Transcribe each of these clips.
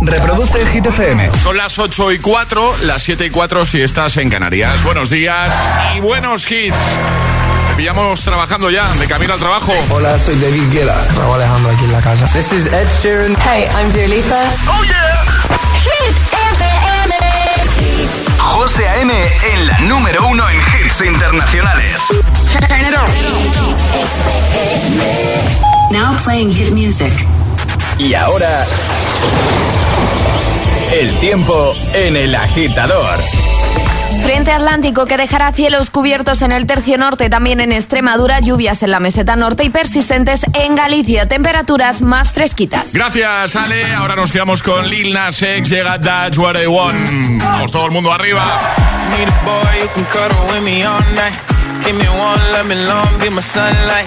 Reproduce el Hit FM. Son las 8 y 4, las 7 y 4 si estás en Canarias. Buenos días y buenos hits. Te pillamos trabajando ya, de camino al trabajo. Hola, soy David Guetta. Raúl Alejandro aquí en la casa. This is Ed Sheeran. Hey, I'm Dua Lipa. ¡Oh, yeah! Hit FM. José A.M. en la número uno en hits internacionales. Turn it on. Now playing hit music. Y ahora... El tiempo en el agitador. Frente Atlántico que dejará cielos cubiertos en el tercio norte, también en Extremadura, lluvias en la meseta norte y persistentes en Galicia, temperaturas más fresquitas. Gracias, Ale. Ahora nos quedamos con Lil Nas X, llega That's What I Want. Vamos todo el mundo arriba. Need a boy who can cuddle with me all night. Give me one, let me long, be my sunlight.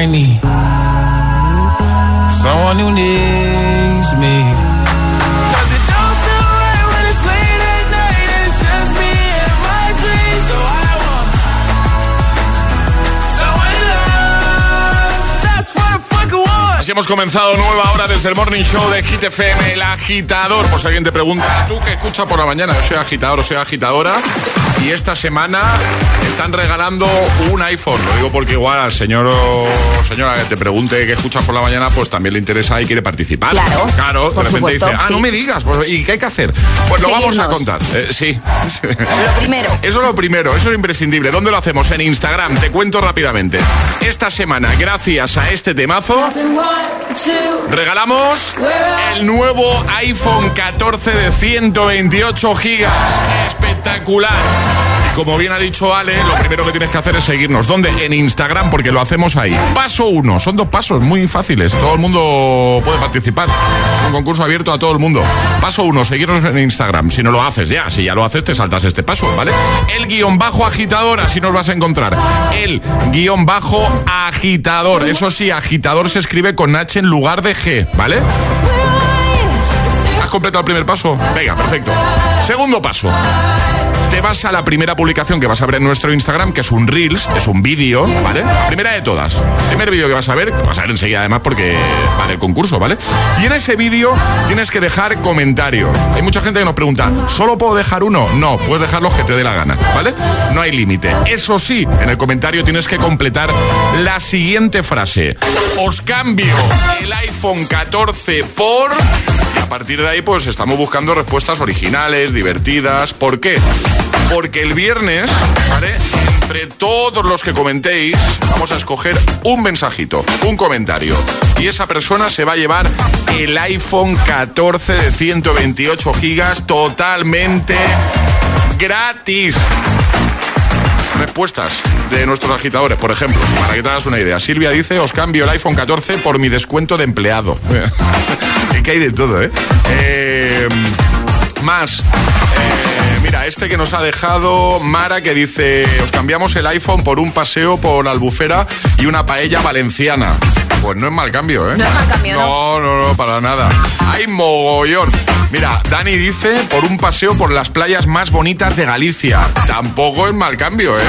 I need someone who needs me. 'Cause it don't feel right when it's late at night and it's just me and my dreams. So I want someone to love. That's what I fucking want. Así hemos comenzado nueva hora desde el Morning Show de Hit FM, el agitador. Por si alguien te pregunta, ¿tú qué escuchas por la mañana? Yo soy agitador o soy agitadora. Y esta semana están regalando un iPhone. Lo digo porque igual al señor o señora que te pregunte qué escuchas por la mañana, pues también le interesa y quiere participar. Claro, Claro, por de repente supuesto, dice, ah, sí. no me digas, pues, ¿y qué hay que hacer? Pues lo vamos a contar. Eh, sí. Lo primero. Eso es lo primero, eso es imprescindible. ¿Dónde lo hacemos? En Instagram. Te cuento rápidamente. Esta semana, gracias a este temazo, regalamos el nuevo iPhone 14 de 128 gigas. Espectacular. Y como bien ha dicho Ale, lo primero que tienes que hacer es seguirnos. ¿Dónde? En Instagram, porque lo hacemos ahí. Paso uno. Son dos pasos muy fáciles. Todo el mundo puede participar. Un concurso abierto a todo el mundo. Paso uno, seguirnos en Instagram. Si no lo haces ya, si ya lo haces, te saltas este paso, ¿vale? El guion bajo agitador, así nos vas a encontrar. El guion bajo agitador. Eso sí, agitador se escribe con H en lugar de G, ¿vale? ¿Has completado el primer paso? Venga, perfecto. Segundo paso. Te vas a la primera publicación que vas a ver en nuestro Instagram, que es un Reels, es un vídeo, ¿vale? Primera de todas. Primer vídeo que vas a ver, que vas a ver enseguida además porque va del concurso, ¿vale? Y en ese vídeo tienes que dejar comentario. Hay mucha gente que nos pregunta, ¿solo puedo dejar uno? No, puedes dejar los que te dé la gana, ¿vale? No hay límite. Eso sí, en el comentario tienes que completar la siguiente frase. Os cambio el iPhone 14 por... Y a partir de ahí, pues estamos buscando respuestas originales, divertidas. ¿Por qué? Porque el viernes, ¿vale? Entre todos los que comentéis, vamos a escoger un mensajito, un comentario. Y esa persona se va a llevar el iPhone 14 de 128 gigas totalmente gratis. respuestas de nuestros agitadores, por ejemplo, para que te hagas una idea. Silvia dice, os cambio el iPhone 14 por mi descuento de empleado. que hay de todo, ¿eh? eh más. Eh, este que nos ha dejado Mara que dice, os cambiamos el iPhone por un paseo por Albufera y una paella valenciana. Pues no es mal cambio, ¿eh? No es mal cambio, ¿no? No, no, para nada. Hay mogollón. Mira, Dani dice por un paseo por las playas más bonitas de Galicia. Tampoco es mal cambio, ¿eh?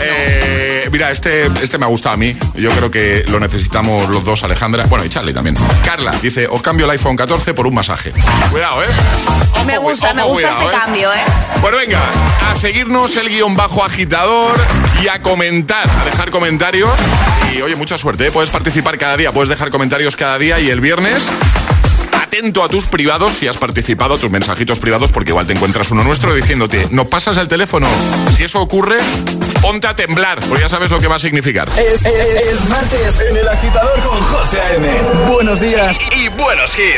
eh mira, este, este me ha gustado a mí. Yo creo que lo necesitamos los dos, Alejandra. Bueno, y Charlie también. Carla dice, os cambio el iPhone 14 por un masaje. Cuidado, ¿eh? me gusta, me gusta este ¿eh? cambio, ¿eh? Bueno, venga, a seguirnos el guion bajo agitador y a comentar, a dejar comentarios. Y oye, mucha suerte, ¿eh? puedes participar cada día, puedes dejar comentarios cada día y el viernes atento a tus privados si has participado, tus mensajitos privados, porque igual te encuentras uno nuestro diciéndote, no pasas el teléfono. Si eso ocurre, ponte a temblar, porque ya sabes lo que va a significar. Es, martes en el agitador con José A.M. Buenos días y buenos hits.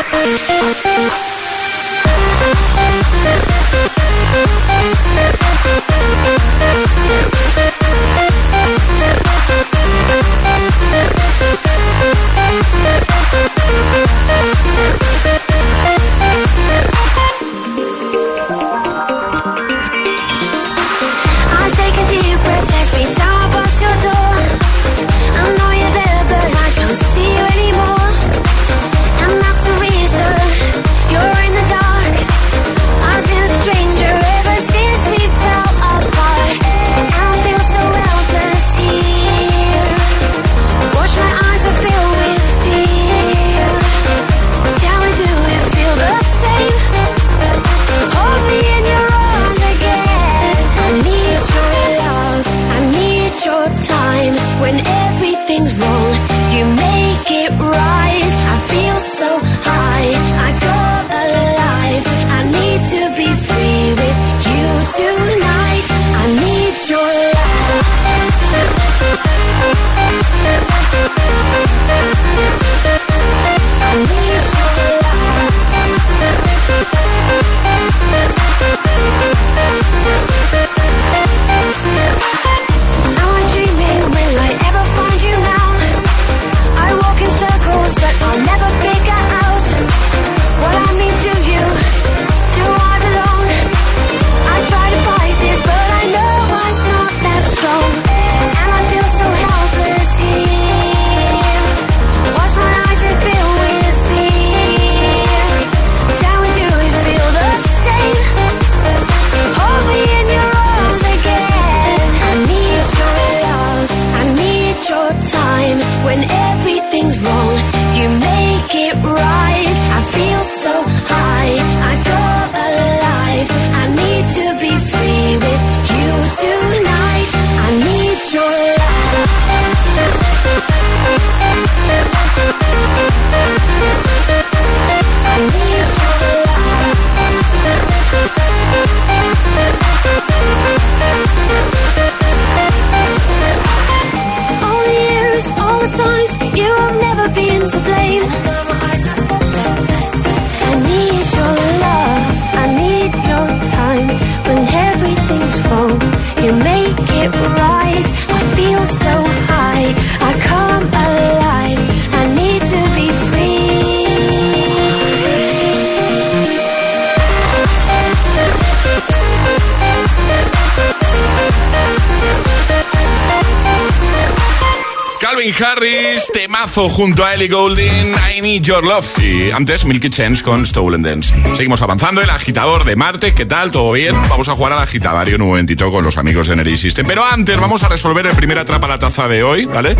Harris, temazo junto a Ellie Goulding, I Need Your Love. Y antes, Milky Chance con Stolen Dance. Seguimos avanzando, el agitador de Marte, ¿qué tal? ¿Todo bien? Vamos a jugar al agitadario en un momentito con los amigos de Energy System. Pero antes, vamos a resolver el primer atrapa la taza de hoy, ¿vale?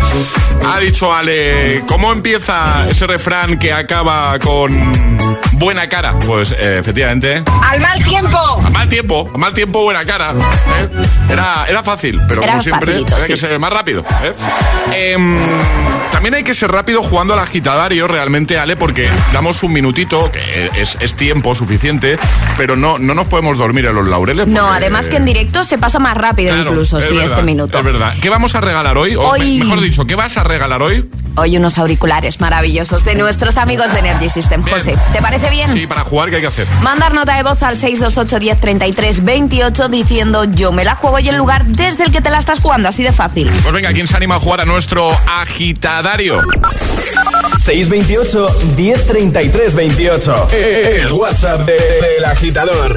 Ha dicho Ale, ¿cómo empieza ese refrán que acaba con buena cara? Pues eh, efectivamente. ¡Al mal tiempo! Al mal tiempo, al mal tiempo, buena cara. ¿eh? Era, era fácil, pero como siempre, hay que ser más rápido. ¿eh? Em, también hay que ser rápido jugando al agitadario, realmente, Ale, porque damos un minutito, que es, tiempo suficiente, pero no, no nos podemos dormir en los laureles. No, además que en directo se pasa más rápido incluso, sí, este minuto. Es verdad. ¿Qué vamos a regalar hoy? hoy... mejor dicho, ¿qué vas a regalar hoy? Hoy unos auriculares maravillosos de nuestros amigos de Energy System. José, ¿te parece bien? Sí, para jugar, ¿qué hay que hacer? Mandar nota de voz al 628 1033 28 diciendo yo me la juego y el lugar desde el que te la estás jugando, así de fácil. Pues venga, ¿quién se anima a jugar a nuestro agitadario? 628 1033 28. El WhatsApp del agitador.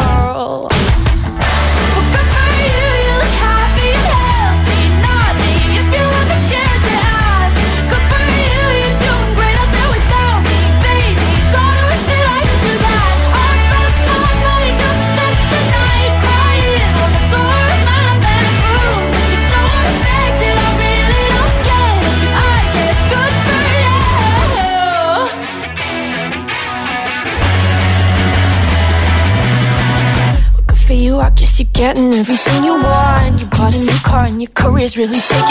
getting everything you want. You bought a new car and your career's really taking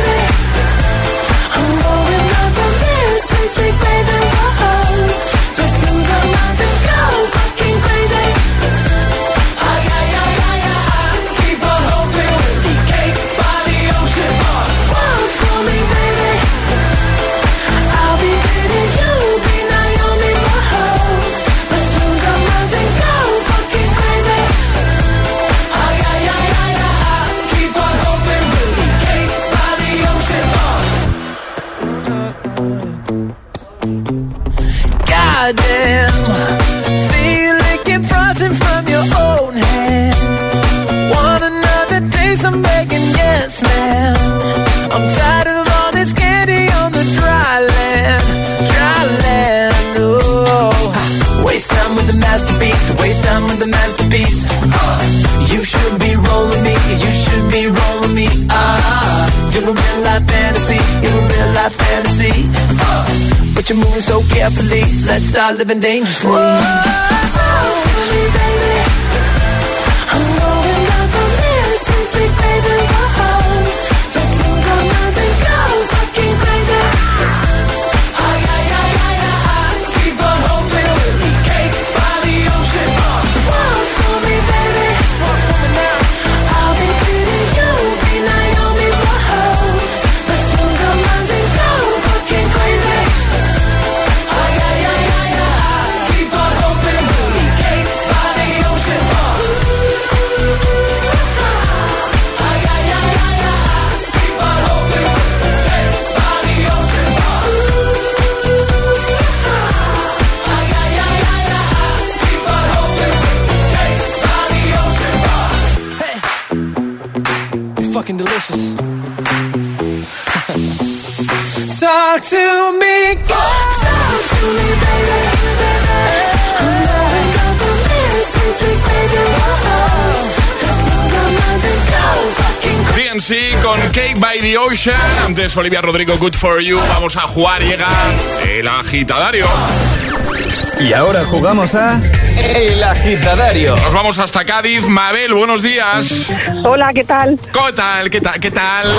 day. you moving so carefully. Let's start living dangerously. Whoa. DNC con Cake by the Ocean. Antes Olivia Rodrigo, Good for You. Vamos a jugar, llega el agitadario. Y ahora jugamos a El Agitadario. Nos vamos hasta Cádiz. Mabel, buenos días. Hola, ¿qué tal? ¿Qué tal? ¿Qué tal? ¿Qué tal?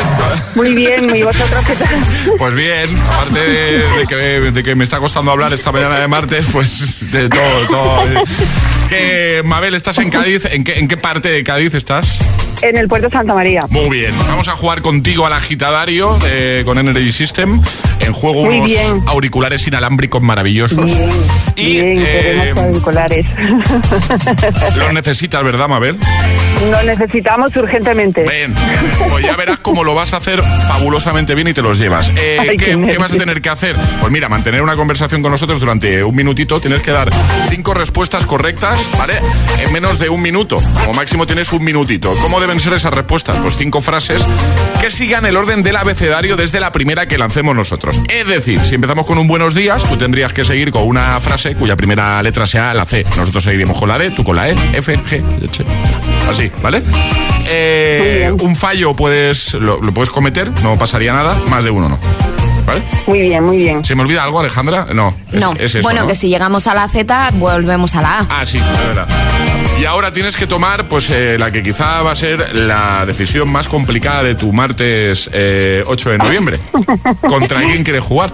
Muy bien, ¿y vosotros qué tal? Pues bien, aparte de, de que, de que me está costando hablar esta mañana de martes, pues de todo, todo. Mabel, ¿estás en Cádiz? ¿En qué, ¿En qué parte de Cádiz estás? En el puerto Santa María. Muy bien, vamos a jugar contigo al agitadario eh, con Energy System. En juego Muy unos bien. auriculares inalámbricos maravillosos. Bien, Y bien, eh, auriculares. los necesitas, ¿verdad, Mabel? Nos necesitamos urgentemente. Bien, bien. Pues ya verás cómo lo vas a hacer fabulosamente bien y te los llevas. Eh, Ay, ¿qué, qué qué vas a tener que hacer? Pues mira, mantener una conversación con nosotros durante un minutito. Tienes que dar cinco respuestas correctas, ¿vale? En menos de un minuto. Como máximo tienes un minutito. ¿Cómo deben ser esas respuestas? Pues cinco frases que sigan el orden del abecedario desde la primera que lancemos nosotros. Es decir, si empezamos con un buenos días, tú tendrías que seguir con una frase cuya primera letra sea la C. Nosotros seguiríamos con la D, tú con la E, F, G, H. Así, ¿vale? Eh, un fallo puedes lo, lo puedes cometer, no pasaría nada, más de uno no. ¿Vale? Muy bien, muy bien. ¿Se me olvida algo, Alejandra? No. es- No, es eso, bueno, ¿no? que si llegamos a la Z, volvemos a la A. Ah, sí, de verdad. Y ahora tienes que tomar, pues, eh, la que quizá va a ser la decisión más complicada de tu martes eh, 8 de noviembre. ¿Contra quién quieres jugar?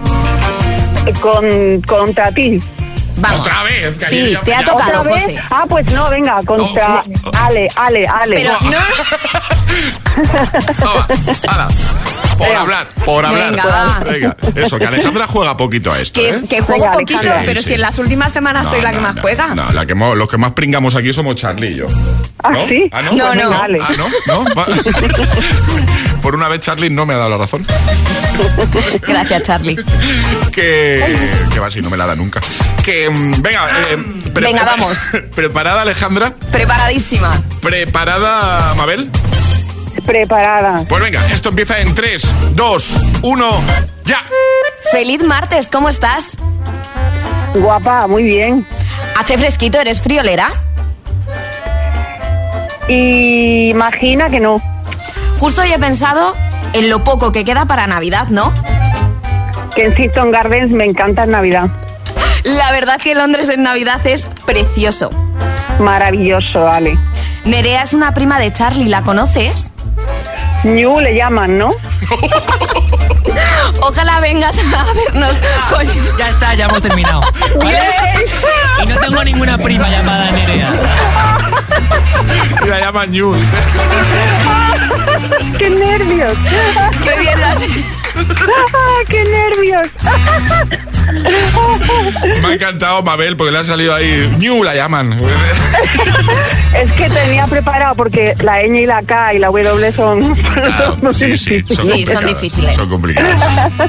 Con, contra ti. Vamos. Otra vez. Sí, te ha tocado, ¿Otra vez? José. Ah, pues no, venga, contra Ale, Ale, Ale. Pero no, Toma, hala. Por hablar, por hablar. Venga, va. Venga, eso, que Alejandra juega poquito a esto, que, ¿eh? que juego Venga, poquito, Alejandra. pero Sí, si en las últimas semanas No, soy la no, que más no, juega. No, la que mo- los que más pringamos aquí somos Charlie y yo. ¿Ah, sí? ¿Ah, no? No, Pues no. venga, Ale. Ah, ¿no? ¿No? Por una vez Charlie no me ha dado la razón. Gracias, Charlie. Que, que va así, no me la da nunca. Que, mm, venga, eh, Venga, vamos. ¿Preparada Alejandra? Preparadísima. ¿Preparada Mabel? Preparada. Pues venga, esto empieza en 3, 2, 1, ya. Feliz martes, ¿cómo estás? Guapa, muy bien. ¿Hace fresquito? ¿Eres friolera? Imagina que no. Justo hoy he pensado en lo poco que queda para Navidad, ¿no? Que en Siston Gardens me encanta en Navidad. La verdad que Londres en Navidad es precioso. Maravilloso, Ale. Nerea es una prima de Charlie, ¿la conoces? Ñu le llaman, ¿no? Ojalá vengas a vernos, coño. Ya está, ya hemos terminado. ¿Vale? Y no tengo ninguna prima llamada Nerea. Y la llaman Ñu. ¡Qué nervios! Qué bien lo ¡Ah, ¡Qué nervios! Me ha encantado Mabel porque le ha salido ahí. Ñu la llaman. Es que tenía preparado porque la ñ y la K y la W son... Claro, sí, sí, son, Sí, son complicadas, difíciles. Son complicadas.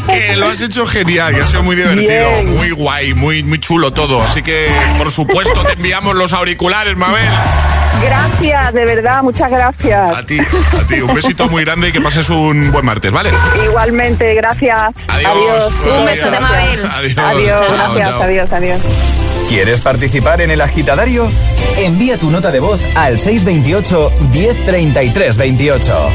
Que lo has hecho genial, que ha sido muy divertido, Bien. muy guay, muy, muy chulo todo. Así que, por supuesto, te enviamos los auriculares, Mabel. Gracias, de verdad, muchas gracias. A ti, a ti. Un besito muy grande y que pases un buen martes, ¿vale? Igualmente, gracias. Adiós. Un beso de Mabel. Adiós. Adiós, Chao, gracias, chao. adiós, adiós. ¿Quieres participar en el agitadario? Envía tu nota de voz al 628 1033 28.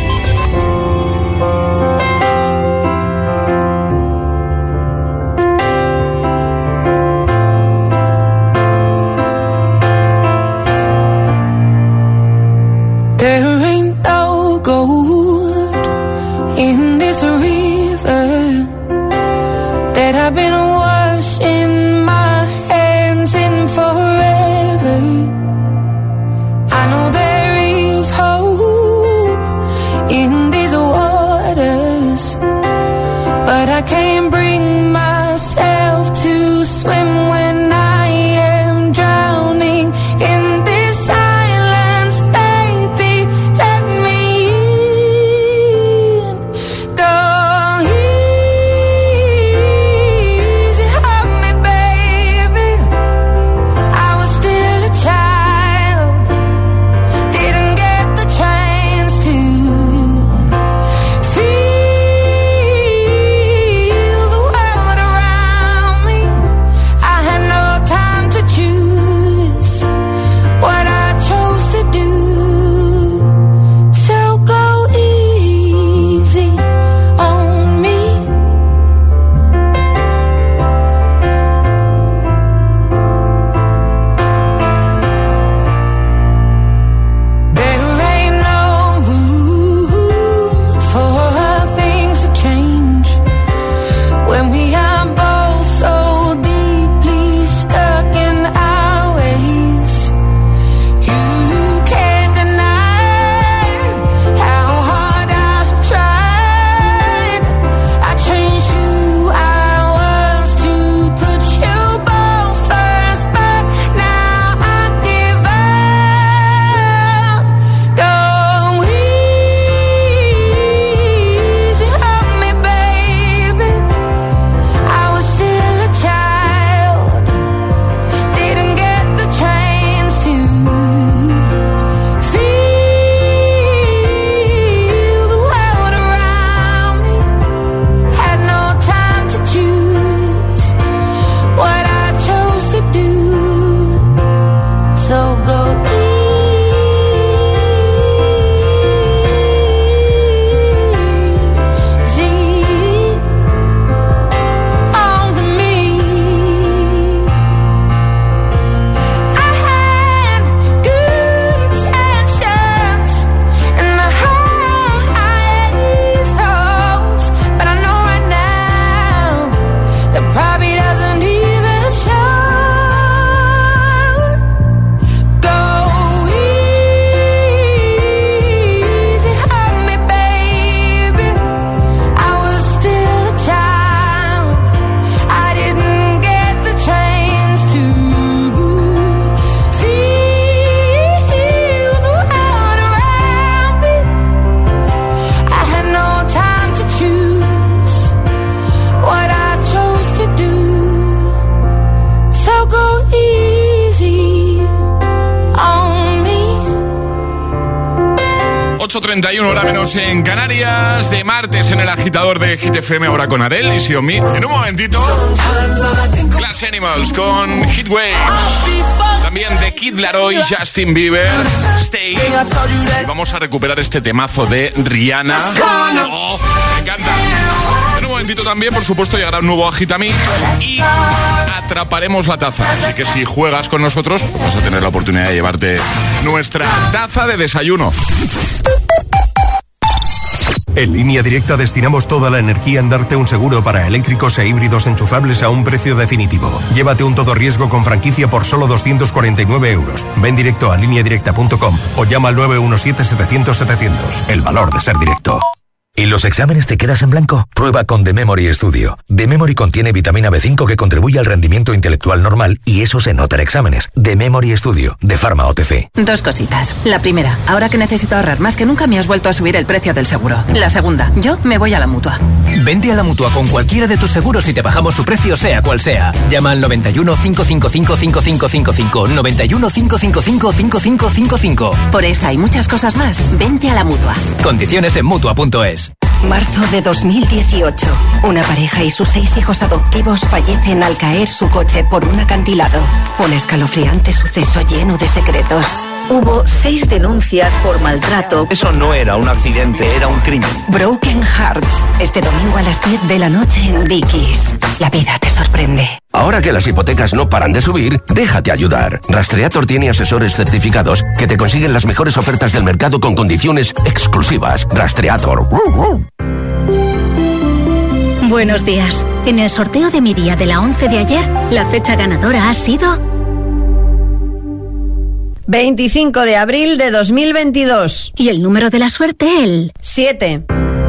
En un momentito, Class Animals con Heatwave. También de Kid Laroi, Justin Bieber, Stay. Y vamos a recuperar este temazo de Rihanna. Oh, me encanta. En un momentito también, por supuesto, llegará un nuevo Agitamix y atraparemos la taza. Así que si juegas con nosotros, pues vas a tener la oportunidad de llevarte nuestra taza de desayuno. En línea directa destinamos toda la energía en darte un seguro para eléctricos e híbridos enchufables a un precio definitivo. Llévate un todo riesgo con franquicia por solo 249 euros. Ven directo a lineadirecta.com o llama al 917-700-700. El valor de ser directo. ¿Y los exámenes te quedas en blanco? Prueba con The Memory Studio. The Memory contiene vitamina B5 que contribuye al rendimiento intelectual normal y eso se nota en exámenes. The Memory Studio, de Pharma OTC. Dos cositas. La primera, ahora que necesito ahorrar más que nunca me has vuelto a subir el precio del seguro. La segunda, yo me voy a la mutua. Vente a la mutua con cualquiera de tus seguros y te bajamos su precio, sea cual sea. Llama al 91 555 5555. 91 555 5555. Por esta y muchas cosas más, vente a la mutua. Condiciones en mutua.es. Marzo de 2018. Una pareja y sus seis hijos adoptivos fallecen al caer su coche por un acantilado. Un escalofriante suceso lleno de secretos. Hubo seis denuncias por maltrato. Eso no era un accidente, era un crimen. Broken Hearts. Este domingo a las 10 de la noche en Dickies. La vida te sorprende. Ahora que las hipotecas no paran de subir, déjate ayudar. Rastreator tiene asesores certificados que te consiguen las mejores ofertas del mercado con condiciones exclusivas. Rastreator. Buenos días. En el sorteo de mi día de la 11 de ayer, la fecha ganadora ha sido 25 de abril de 2022. Y el número de la suerte, el 7.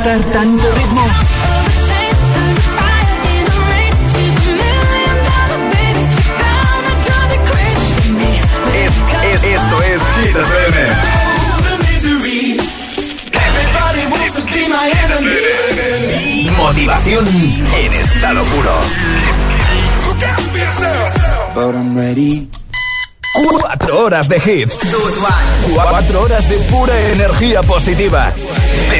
Soportar tanto ritmo? Es- es- esto es Hit FM. Motivación en estado puro. But I'm ready. Cuatro horas de hits. Cuatro horas de pura energía positiva.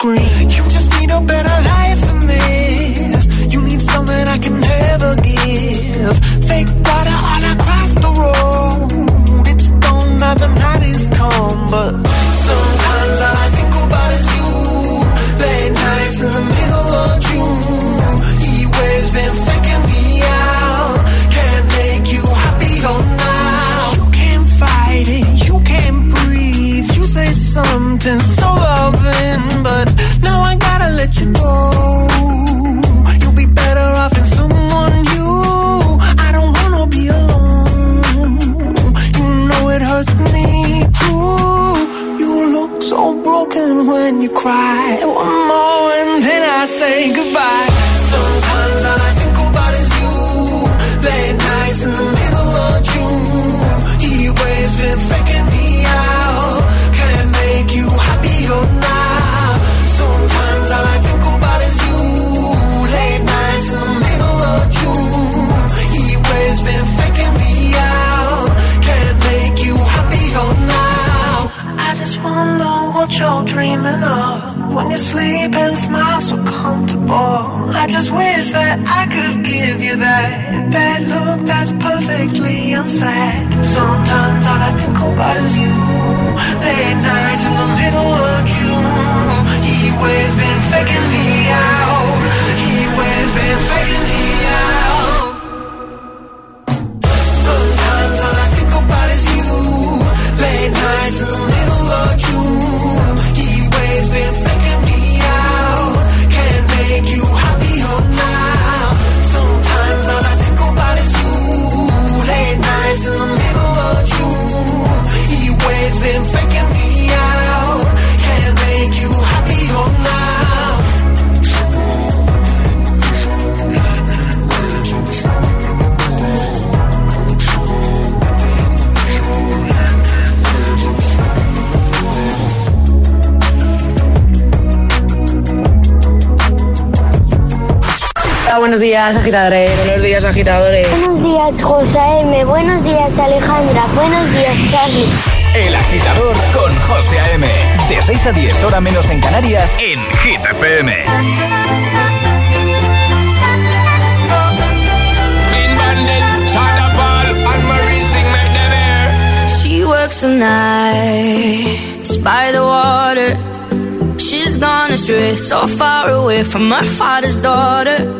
screen. You buenos días, agitadores. Buenos días, agitadores. Buenos días, José M. Buenos días, Alejandra. Buenos días, Charlie. El agitador con José A.M. De 6 a 10, hora menos en Canarias, en Hit FM. She works the nights by the water. She's gone astray, so far away from her father's daughter.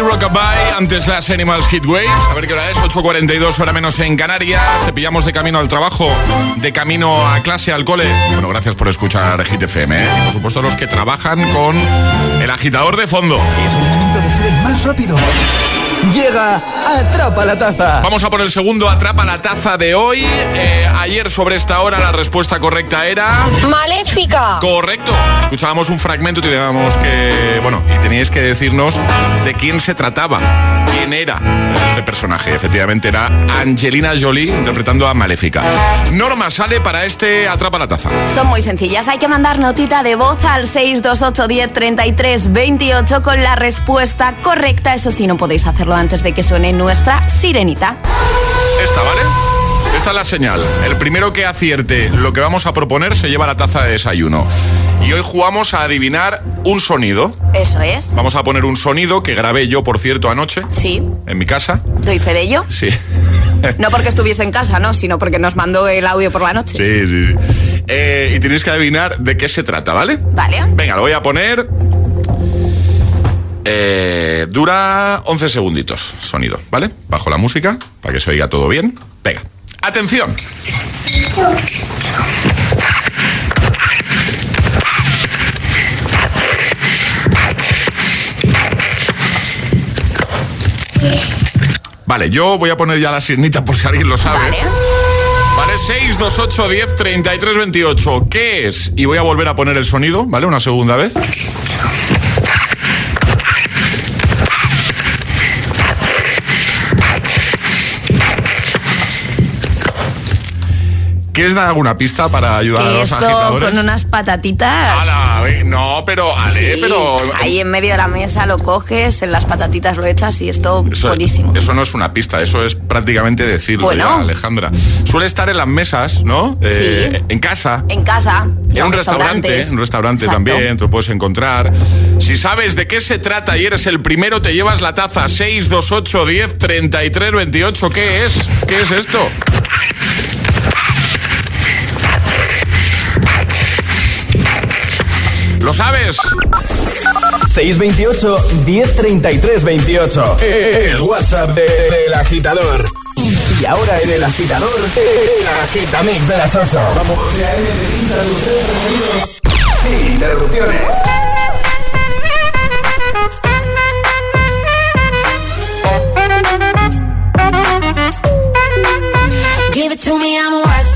Rockabye, antes las Animals Hit. A ver qué hora es, 8.42 hora menos en Canarias. Te pillamos de camino al trabajo, de camino a clase, al cole. Bueno, gracias por escuchar Hit FM, ¿eh? Por supuesto los que trabajan con el agitador de fondo. Es el momento de ser el más rápido. Llega Atrapa la Taza. Vamos a por el segundo Atrapa la Taza de hoy. Eh, ayer sobre esta hora la respuesta correcta era... Maléfica. Correcto. Escuchábamos un fragmento y teníamos que... Bueno, y teníais que decirnos de quién se trataba. ¿Quién era este personaje? Efectivamente era Angelina Jolie interpretando a Maléfica. Norma sale para este Atrapa la Taza. Son muy sencillas. Hay que mandar notita de voz al 628 10 33 28 con la respuesta correcta. Eso sí, no podéis hacerlo antes de que suene nuestra sirenita. Esta, ¿vale? Esta es la señal. El primero que acierte lo que vamos a proponer se lleva la taza de desayuno. Y hoy jugamos a adivinar un sonido. Eso es. Vamos a poner un sonido que grabé yo, por cierto, anoche. Sí. En mi casa. Doy fe de ello. Sí. No porque estuviese en casa, ¿no? Sino porque nos mandó el audio por la noche. Sí, sí. sí. Eh, y tenéis que adivinar de qué se trata, ¿vale? Vale. Venga, lo voy a poner. Eh, dura 11 segunditos, sonido, ¿vale? Bajo la música, para que se oiga todo bien. Venga, atención. Vale, yo voy a poner ya la sirenita por si alguien lo sabe. Vale. Vale, 6, 2, 8, 10, 33, 28. ¿Qué es? Y voy a volver a poner el sonido, ¿vale? Una segunda vez. ¿Quieres dar alguna pista para ayudar a los esto agitadores? con unas patatitas. No, pero, Ale, Sí, pero... Ahí en medio de la mesa lo coges, en las patatitas lo echas y esto Eso, buenísimo. eso no es una pista, eso es prácticamente decirlo Bueno. ya, Alejandra. Suele estar en las mesas, ¿no? Eh, En casa. En casa. En un restaurante, en un restaurante Exacto. también, te lo puedes encontrar. Si sabes de qué se trata y eres el primero, te llevas la taza 628 10 33 28. ¿Qué es? ¿Qué es esto? ¿Lo sabes? 628 1033 28. El WhatsApp de- del agitador. Y ahora en el agitador, el agitamix de las 8. Vamos. Sin interrupciones. Give it to me, I'm worth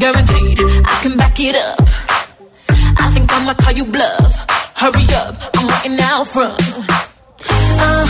guaranteed I can back it up. I think I'ma call you bluff. Hurry up, I'm waiting out front. Uh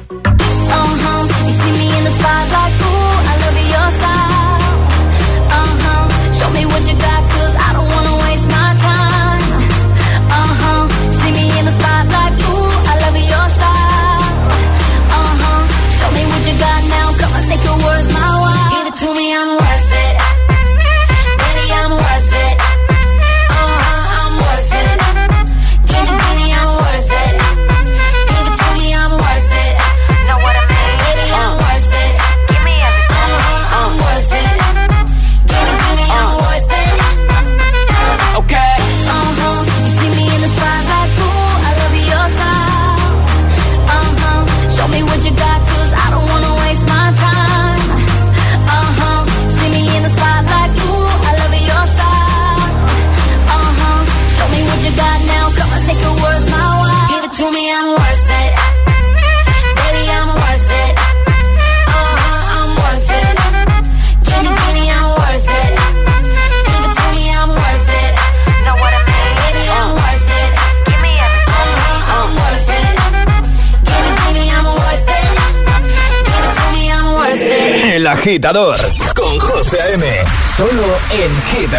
Agitador con José A.M. Solo en Hit.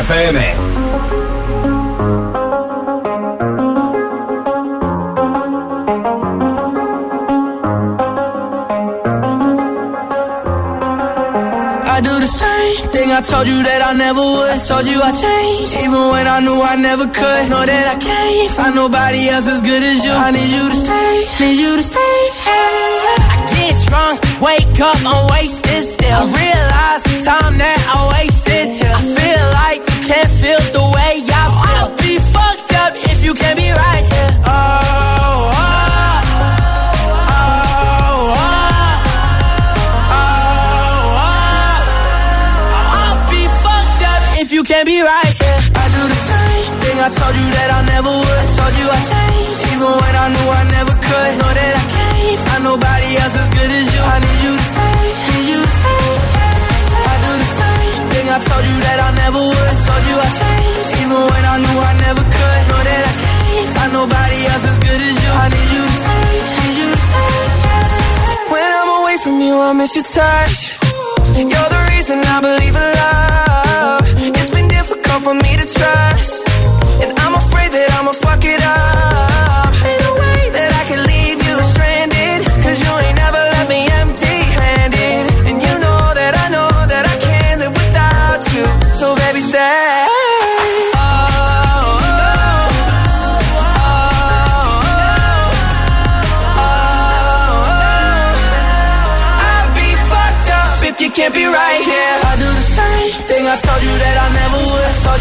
I do the same thing I told you that I never would. I told you I changed, even when I knew I never could. Know that I can't find nobody else as good as you. I need you to stay, need you to stay. I get drunk, wake up, I'm wasted you can't be right here. Oh, oh, oh, oh. oh, oh, I'll be fucked up if you can't be right. Yeah. I do the same thing I told you that I never would. I told you I changed, even when I knew I never could. Know that I can't find nobody else as good as you. I need you to stay, need you to stay. I do the same thing I told you that I never would. I told you I changed, even when I knew I never could. Nobody else as good as you. I need you to stay, need you to stay. When I'm away from you, I miss your touch. You're the reason I believe in love. It's been difficult for me to trust.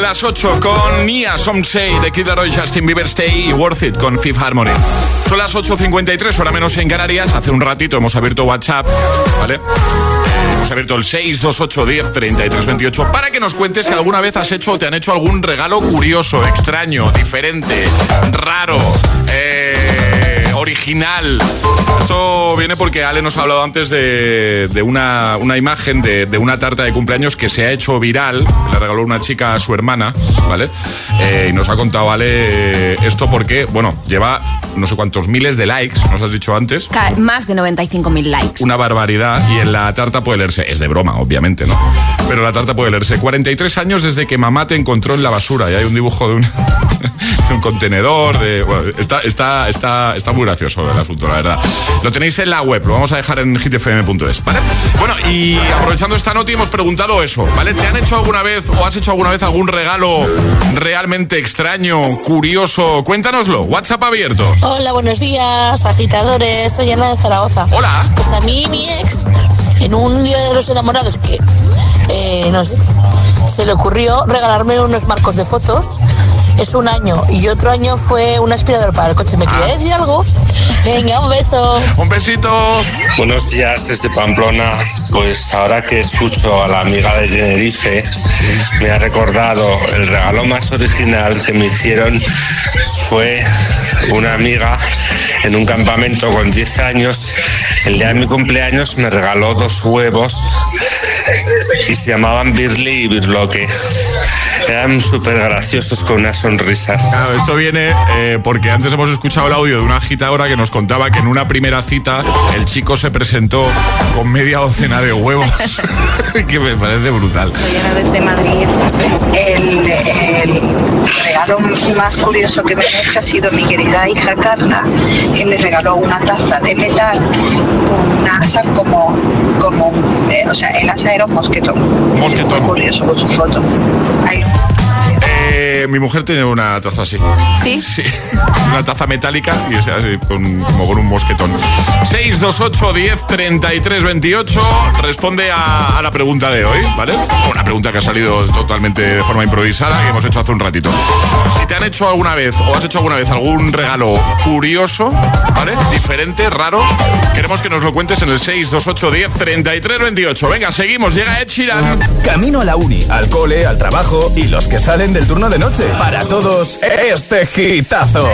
de las 8, con Nia, Some Say, de Kid Laroi, Justin Bieber, Stay y Worth It, con Fifth Harmony. Son las 8.53, hora menos en Canarias. Hace un ratito hemos abierto WhatsApp, ¿vale? Hemos abierto el 628 10 33 28 para que nos cuentes si alguna vez has hecho o te han hecho algún regalo curioso, extraño, diferente, raro, eh, original. Esto viene porque Ale nos ha hablado antes de, de una, una imagen de, de una tarta de cumpleaños que se ha hecho viral, que le regaló una chica a su hermana, ¿vale? Eh, y nos ha contado Ale eh, esto porque, bueno, lleva no sé cuántos miles de likes, nos has dicho antes. Ca- Más de 95.000 likes. Una barbaridad y en la tarta puede leerse, es de broma, obviamente, ¿no? Pero la tarta puede leerse 43 años desde que mamá te encontró en la basura y hay un dibujo de un, de un contenedor, de, bueno, está, está, está, está muy gracioso el asunto, la verdad. Lo tenéis en la web, lo vamos a dejar en hitfm.es, ¿vale? Bueno, y aprovechando esta nota hemos preguntado eso, ¿vale? ¿Te han hecho alguna vez o has hecho alguna vez algún regalo realmente extraño, curioso? Cuéntanoslo, WhatsApp abierto. Hola, buenos días, agitadores. Soy Ana de Zaragoza. Hola. Pues a mí mi ex, en un día de los enamorados que, eh, no sé, se le ocurrió regalarme unos marcos de fotos. Es un año y otro año fue un aspirador para el coche. ¿Me quería decir algo? Venga, un beso. Un besito. Buenos días desde Pamplona. Pues ahora que escucho a la amiga de Tenerife, me ha recordado el regalo más original que me hicieron fue una amiga en un campamento con 10 años. El día de mi cumpleaños me regaló dos huevos y se llamaban Birli y Birloque. Eran súper graciosos con unas sonrisas. Claro, esto viene eh, porque antes hemos escuchado el audio de una agitadora que nos contaba que en una primera cita el chico se presentó con media docena de huevos, que me parece brutal. desde Madrid. El, el regalo más curioso que me hecho ha sido mi querida hija Carla, que me regaló una taza de metal con una asa como, como eh, o sea, el asa era un mosquetón. Mosquetón. Curioso con su foto. Ahí Eh, mi mujer tiene una taza así. ¿Sí? Sí. Una taza metálica y o sea, así, con, como con un mosquetón. 628 10 33 28 responde a, a la pregunta de hoy, ¿vale? Una pregunta que ha salido totalmente de forma improvisada que hemos hecho hace un ratito. Si te han hecho alguna vez o has hecho alguna vez algún regalo curioso, ¿vale? Diferente, raro, queremos que nos lo cuentes en el 628 10 33 28. Venga, seguimos. Llega Ed Sheeran. Camino a la uni, al cole, al trabajo y los que salen del turno de noche. Para todos, este gitazo.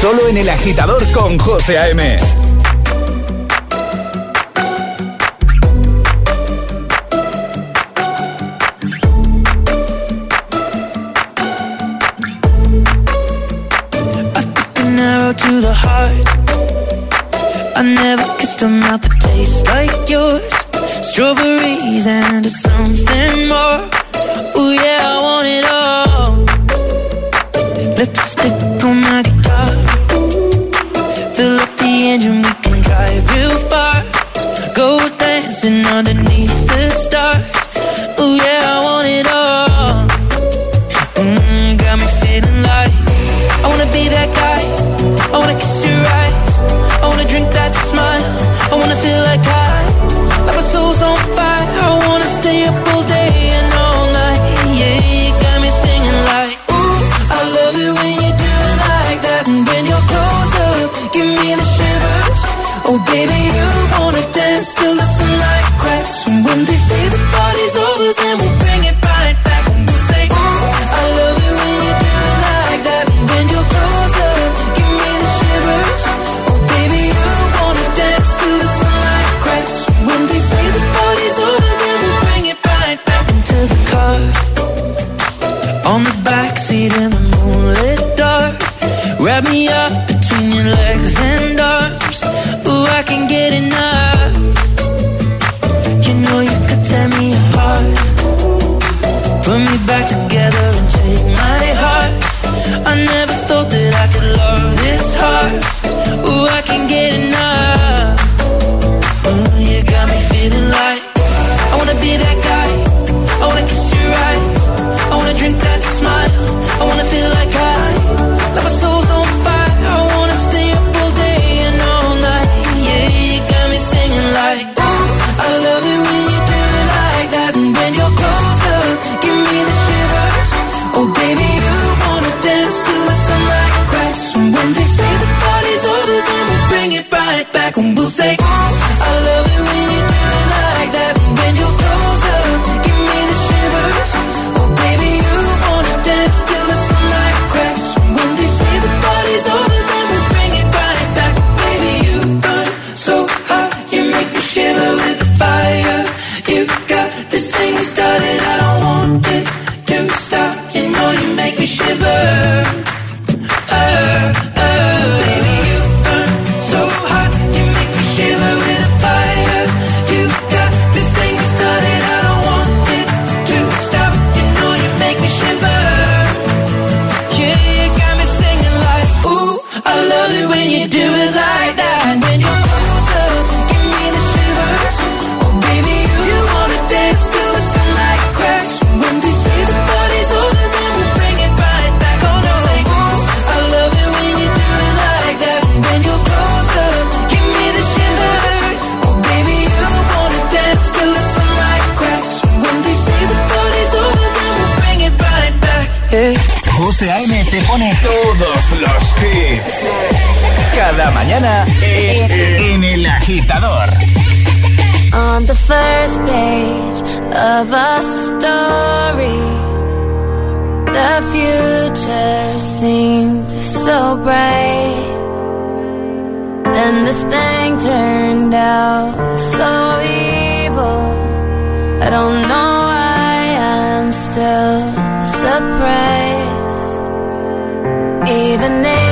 Solo en el agitador con José A.M. to the heart. I never kissed a mouth that tastes like yours. Strawberries and something more. Ooh yeah, I want it all. Lipstick back on Boosie. I Eh, en, El Agitador. On the first page of a story, the future seemed so bright. Then this thing turned out so evil. I don't know why I'm still surprised. Even if